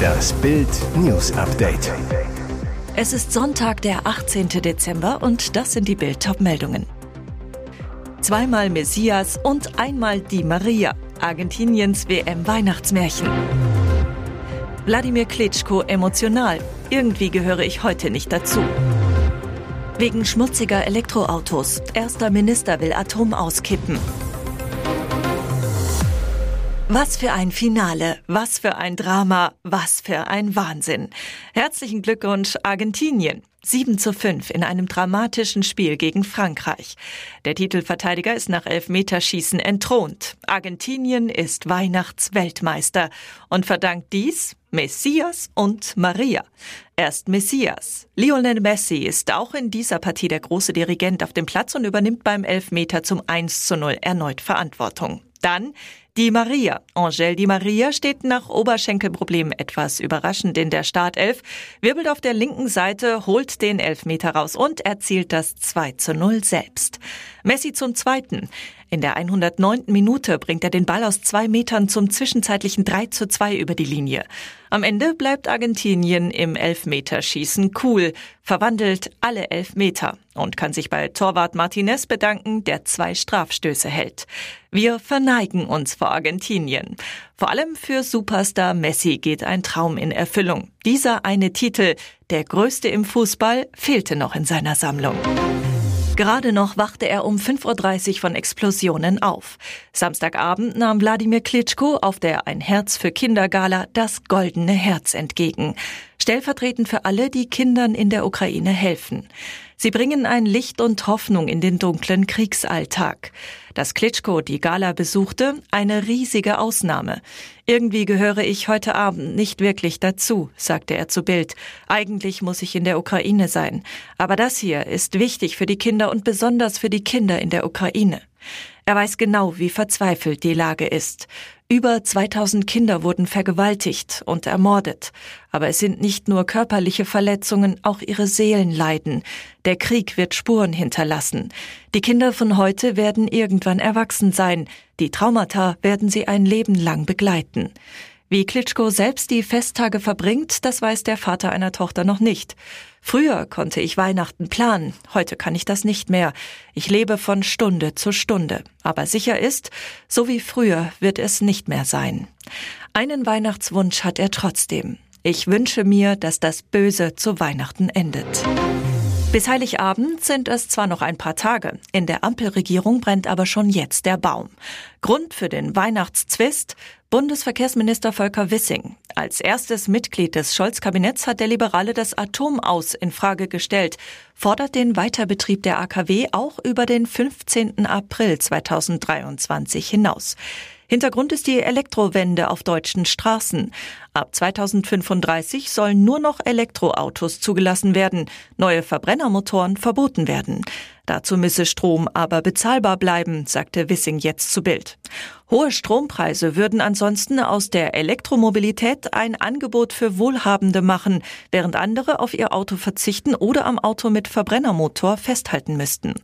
Das Bild News Update. Es ist Sonntag, der 18. Dezember und das sind die Bild meldungen Zweimal Messias und einmal die Maria. Argentiniens WM Weihnachtsmärchen. Wladimir Klitschko emotional. Irgendwie gehöre ich heute nicht dazu. Wegen schmutziger Elektroautos. Erster Minister will Atom auskippen. Was für ein Finale, was für ein Drama, was für ein Wahnsinn. Herzlichen Glückwunsch Argentinien. 7 zu 5 in einem dramatischen Spiel gegen Frankreich. Der Titelverteidiger ist nach Elfmeterschießen entthront. Argentinien ist Weihnachtsweltmeister und verdankt dies Messias und Maria. Erst Messias. Lionel Messi ist auch in dieser Partie der große Dirigent auf dem Platz und übernimmt beim Elfmeter zum 1 zu 0 erneut Verantwortung. Dann die Maria. Angèle Di Maria steht nach Oberschenkelproblemen etwas überraschend in der Startelf, wirbelt auf der linken Seite, holt den Elfmeter raus und erzielt das 2 zu 0 selbst. Messi zum Zweiten. In der 109. Minute bringt er den Ball aus zwei Metern zum zwischenzeitlichen 3 zu 2 über die Linie. Am Ende bleibt Argentinien im Elfmeterschießen cool, verwandelt alle Elfmeter und kann sich bei Torwart Martinez bedanken, der zwei Strafstöße hält. Wir verneigen uns vor Argentinien. Vor allem für Superstar Messi geht ein Traum in Erfüllung. Dieser eine Titel, der größte im Fußball, fehlte noch in seiner Sammlung. Gerade noch wachte er um 5.30 Uhr von Explosionen auf. Samstagabend nahm Wladimir Klitschko auf der Ein Herz für Kindergala das goldene Herz entgegen. Stellvertretend für alle, die Kindern in der Ukraine helfen. Sie bringen ein Licht und Hoffnung in den dunklen Kriegsalltag. Dass Klitschko die Gala besuchte, eine riesige Ausnahme. Irgendwie gehöre ich heute Abend nicht wirklich dazu, sagte er zu Bild. Eigentlich muss ich in der Ukraine sein. Aber das hier ist wichtig für die Kinder und besonders für die Kinder in der Ukraine. Er weiß genau, wie verzweifelt die Lage ist. Über 2000 Kinder wurden vergewaltigt und ermordet. Aber es sind nicht nur körperliche Verletzungen, auch ihre Seelen leiden. Der Krieg wird Spuren hinterlassen. Die Kinder von heute werden irgendwann erwachsen sein. Die Traumata werden sie ein Leben lang begleiten. Wie Klitschko selbst die Festtage verbringt, das weiß der Vater einer Tochter noch nicht. Früher konnte ich Weihnachten planen, heute kann ich das nicht mehr. Ich lebe von Stunde zu Stunde. Aber sicher ist, so wie früher wird es nicht mehr sein. Einen Weihnachtswunsch hat er trotzdem. Ich wünsche mir, dass das Böse zu Weihnachten endet. Bis Heiligabend sind es zwar noch ein paar Tage, in der Ampelregierung brennt aber schon jetzt der Baum. Grund für den Weihnachtszwist Bundesverkehrsminister Volker Wissing. Als erstes Mitglied des Scholz-Kabinetts hat der Liberale das Atomaus in Frage gestellt, fordert den Weiterbetrieb der AKW auch über den 15. April 2023 hinaus. Hintergrund ist die Elektrowende auf deutschen Straßen. Ab 2035 sollen nur noch Elektroautos zugelassen werden, neue Verbrennermotoren verboten werden. Dazu müsse Strom aber bezahlbar bleiben, sagte Wissing jetzt zu Bild. Hohe Strompreise würden ansonsten aus der Elektromobilität ein Angebot für Wohlhabende machen, während andere auf ihr Auto verzichten oder am Auto mit Verbrennermotor festhalten müssten.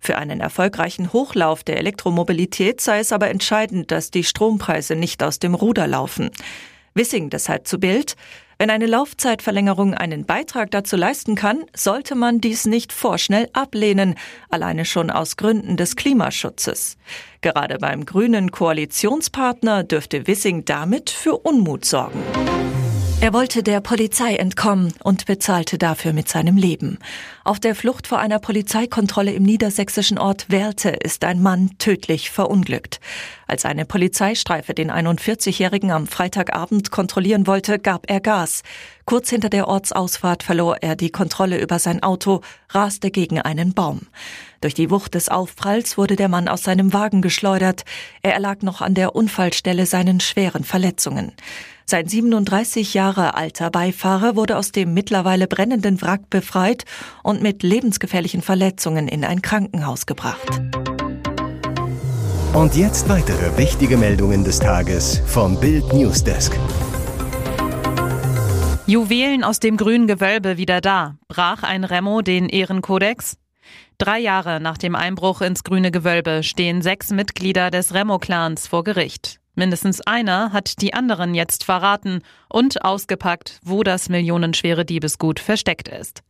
Für einen erfolgreichen Hochlauf der Elektromobilität sei es aber entscheidend, dass die Strompreise nicht aus dem Ruder laufen. Wissing deshalb zu Bild. Wenn eine Laufzeitverlängerung einen Beitrag dazu leisten kann, sollte man dies nicht vorschnell ablehnen, alleine schon aus Gründen des Klimaschutzes. Gerade beim grünen Koalitionspartner dürfte Wissing damit für Unmut sorgen. Er wollte der Polizei entkommen und bezahlte dafür mit seinem Leben. Auf der Flucht vor einer Polizeikontrolle im niedersächsischen Ort Werlte ist ein Mann tödlich verunglückt. Als eine Polizeistreife den 41-Jährigen am Freitagabend kontrollieren wollte, gab er Gas. Kurz hinter der Ortsausfahrt verlor er die Kontrolle über sein Auto, raste gegen einen Baum. Durch die Wucht des Aufpralls wurde der Mann aus seinem Wagen geschleudert. Er erlag noch an der Unfallstelle seinen schweren Verletzungen. Sein 37 Jahre alter Beifahrer wurde aus dem mittlerweile brennenden Wrack befreit und mit lebensgefährlichen Verletzungen in ein Krankenhaus gebracht. Und jetzt weitere wichtige Meldungen des Tages vom Bild Newsdesk. Juwelen aus dem grünen Gewölbe wieder da. Brach ein Remo den Ehrenkodex? Drei Jahre nach dem Einbruch ins grüne Gewölbe stehen sechs Mitglieder des Remo-Clans vor Gericht. Mindestens einer hat die anderen jetzt verraten und ausgepackt, wo das millionenschwere Diebesgut versteckt ist.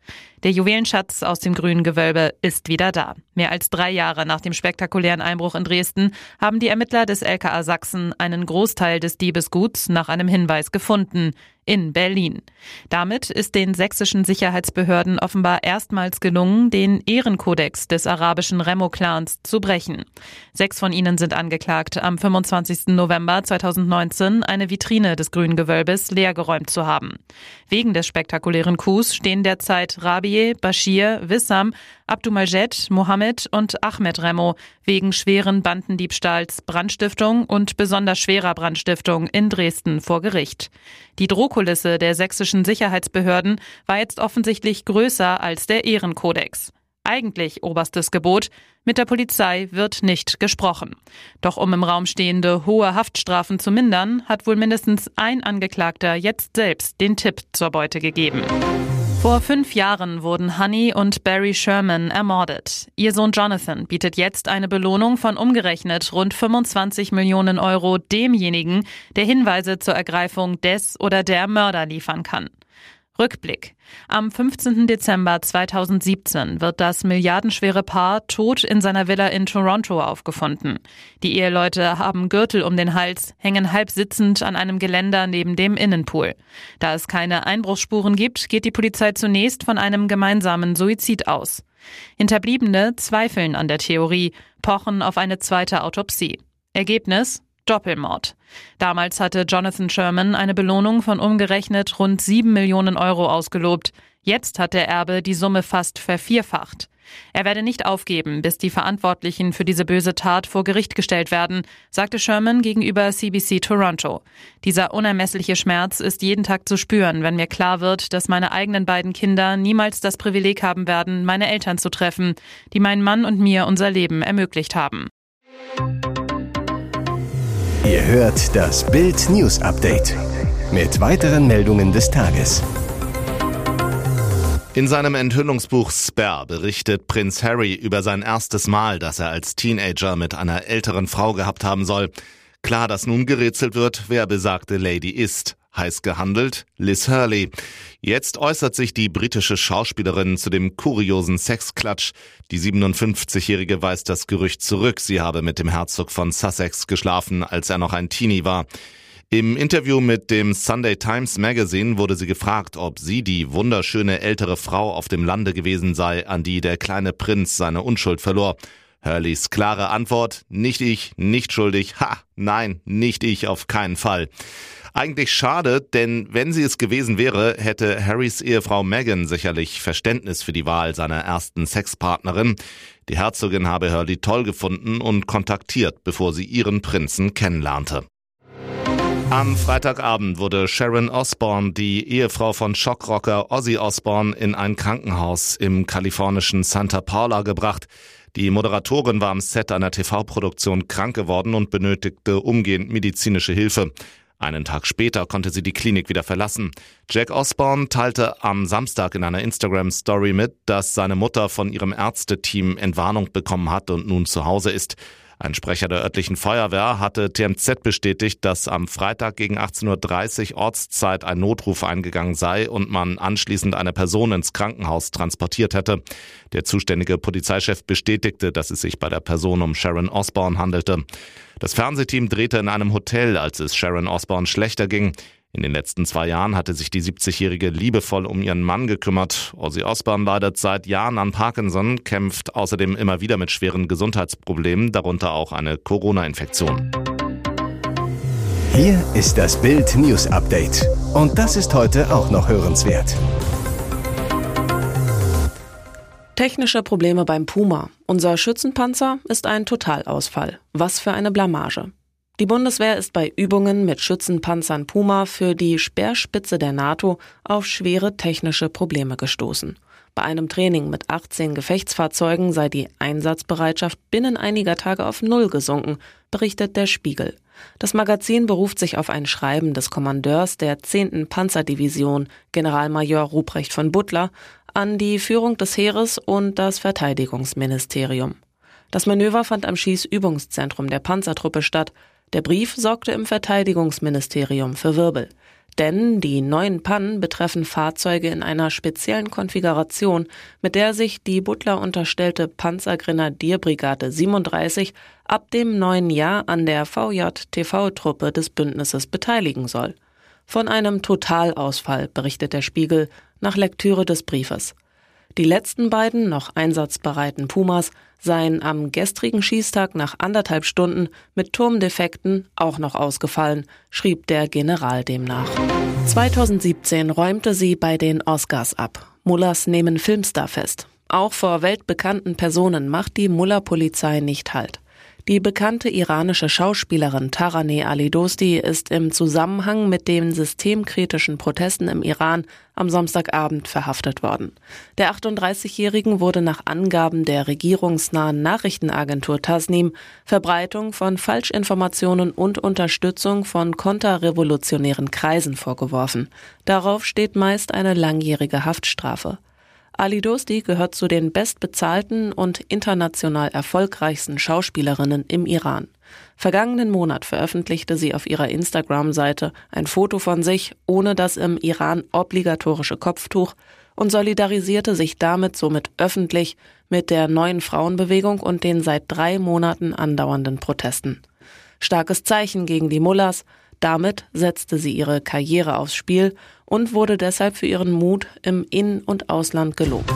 Der Juwelenschatz aus dem grünen Gewölbe ist wieder da. Mehr als drei Jahre nach dem spektakulären Einbruch in Dresden haben die Ermittler des LKA Sachsen einen Großteil des Diebesguts nach einem Hinweis gefunden in Berlin. Damit ist den sächsischen Sicherheitsbehörden offenbar erstmals gelungen, den Ehrenkodex des arabischen Remo-Clans zu brechen. Sechs von ihnen sind angeklagt, am 25. November 2019 eine Vitrine des Grünen Gewölbes leergeräumt zu haben. Wegen des spektakulären Coups stehen derzeit Rabieh, Bashir, Wissam, Abdumajed, Mohammed und Ahmed Remo wegen schweren Bandendiebstahls, Brandstiftung und besonders schwerer Brandstiftung in Dresden vor Gericht. Die Drohkulisse der sächsischen Sicherheitsbehörden war jetzt offensichtlich größer als der Ehrenkodex. Eigentlich oberstes Gebot, mit der Polizei wird nicht gesprochen. Doch um im Raum stehende hohe Haftstrafen zu mindern, hat wohl mindestens ein Angeklagter jetzt selbst den Tipp zur Beute gegeben. Vor fünf Jahren wurden Honey und Barry Sherman ermordet. Ihr Sohn Jonathan bietet jetzt eine Belohnung von umgerechnet rund 25 Millionen Euro demjenigen, der Hinweise zur Ergreifung des oder der Mörder liefern kann. Rückblick. Am 15. Dezember 2017 wird das milliardenschwere Paar tot in seiner Villa in Toronto aufgefunden. Die Eheleute haben Gürtel um den Hals, hängen halb sitzend an einem Geländer neben dem Innenpool. Da es keine Einbruchsspuren gibt, geht die Polizei zunächst von einem gemeinsamen Suizid aus. Hinterbliebene zweifeln an der Theorie, pochen auf eine zweite Autopsie. Ergebnis Doppelmord. Damals hatte Jonathan Sherman eine Belohnung von umgerechnet rund sieben Millionen Euro ausgelobt. Jetzt hat der Erbe die Summe fast vervierfacht. Er werde nicht aufgeben, bis die Verantwortlichen für diese böse Tat vor Gericht gestellt werden, sagte Sherman gegenüber CBC Toronto. Dieser unermessliche Schmerz ist jeden Tag zu spüren, wenn mir klar wird, dass meine eigenen beiden Kinder niemals das Privileg haben werden, meine Eltern zu treffen, die meinen Mann und mir unser Leben ermöglicht haben. Ihr hört das Bild News Update mit weiteren Meldungen des Tages. In seinem Enthüllungsbuch Spare berichtet Prinz Harry über sein erstes Mal, das er als Teenager mit einer älteren Frau gehabt haben soll. Klar, dass nun gerätselt wird, wer besagte Lady ist heiß gehandelt, Liz Hurley. Jetzt äußert sich die britische Schauspielerin zu dem kuriosen Sexklatsch. Die 57-Jährige weist das Gerücht zurück, sie habe mit dem Herzog von Sussex geschlafen, als er noch ein Teenie war. Im Interview mit dem Sunday Times Magazine wurde sie gefragt, ob sie die wunderschöne ältere Frau auf dem Lande gewesen sei, an die der kleine Prinz seine Unschuld verlor. Hurleys klare Antwort, nicht ich, nicht schuldig, ha, nein, nicht ich, auf keinen Fall. Eigentlich schade, denn wenn sie es gewesen wäre, hätte Harrys Ehefrau Meghan sicherlich Verständnis für die Wahl seiner ersten Sexpartnerin. Die Herzogin habe Hurley toll gefunden und kontaktiert, bevor sie ihren Prinzen kennenlernte. Am Freitagabend wurde Sharon Osbourne, die Ehefrau von Schockrocker Ozzy Osbourne, in ein Krankenhaus im kalifornischen Santa Paula gebracht. Die Moderatorin war am Set einer TV-Produktion krank geworden und benötigte umgehend medizinische Hilfe. Einen Tag später konnte sie die Klinik wieder verlassen. Jack Osborne teilte am Samstag in einer Instagram-Story mit, dass seine Mutter von ihrem Ärzteteam Entwarnung bekommen hat und nun zu Hause ist. Ein Sprecher der örtlichen Feuerwehr hatte TMZ bestätigt, dass am Freitag gegen 18.30 Uhr Ortszeit ein Notruf eingegangen sei und man anschließend eine Person ins Krankenhaus transportiert hätte. Der zuständige Polizeichef bestätigte, dass es sich bei der Person um Sharon Osborne handelte. Das Fernsehteam drehte in einem Hotel, als es Sharon Osborne schlechter ging. In den letzten zwei Jahren hatte sich die 70-Jährige liebevoll um ihren Mann gekümmert. Ozzy Osbourne leidet seit Jahren an Parkinson, kämpft außerdem immer wieder mit schweren Gesundheitsproblemen, darunter auch eine Corona-Infektion. Hier ist das Bild News Update. Und das ist heute auch noch hörenswert. Technische Probleme beim Puma. Unser Schützenpanzer ist ein Totalausfall. Was für eine Blamage. Die Bundeswehr ist bei Übungen mit Schützenpanzern Puma für die Speerspitze der NATO auf schwere technische Probleme gestoßen. Bei einem Training mit 18 Gefechtsfahrzeugen sei die Einsatzbereitschaft binnen einiger Tage auf Null gesunken, berichtet der Spiegel. Das Magazin beruft sich auf ein Schreiben des Kommandeurs der 10. Panzerdivision, Generalmajor Ruprecht von Butler, an die Führung des Heeres und das Verteidigungsministerium. Das Manöver fand am Schießübungszentrum der Panzertruppe statt. Der Brief sorgte im Verteidigungsministerium für Wirbel. Denn die neuen Pannen betreffen Fahrzeuge in einer speziellen Konfiguration, mit der sich die Butler unterstellte Panzergrenadierbrigade 37 ab dem neuen Jahr an der VJ-TV-Truppe des Bündnisses beteiligen soll. Von einem Totalausfall berichtet der Spiegel nach Lektüre des Briefes. Die letzten beiden noch einsatzbereiten Pumas seien am gestrigen Schießtag nach anderthalb Stunden mit Turmdefekten auch noch ausgefallen, schrieb der General demnach. 2017 räumte sie bei den Oscars ab. Mullers nehmen Filmstar fest. Auch vor weltbekannten Personen macht die Muller-Polizei nicht Halt. Die bekannte iranische Schauspielerin Taraneh Ali Dosti ist im Zusammenhang mit den systemkritischen Protesten im Iran am Samstagabend verhaftet worden. Der 38-Jährigen wurde nach Angaben der regierungsnahen Nachrichtenagentur Tasnim Verbreitung von Falschinformationen und Unterstützung von konterrevolutionären Kreisen vorgeworfen. Darauf steht meist eine langjährige Haftstrafe. Ali Dosti gehört zu den bestbezahlten und international erfolgreichsten Schauspielerinnen im Iran. Vergangenen Monat veröffentlichte sie auf ihrer Instagram-Seite ein Foto von sich ohne das im Iran obligatorische Kopftuch und solidarisierte sich damit somit öffentlich mit der neuen Frauenbewegung und den seit drei Monaten andauernden Protesten. Starkes Zeichen gegen die Mullahs, damit setzte sie ihre Karriere aufs Spiel und wurde deshalb für ihren Mut im In- und Ausland gelobt.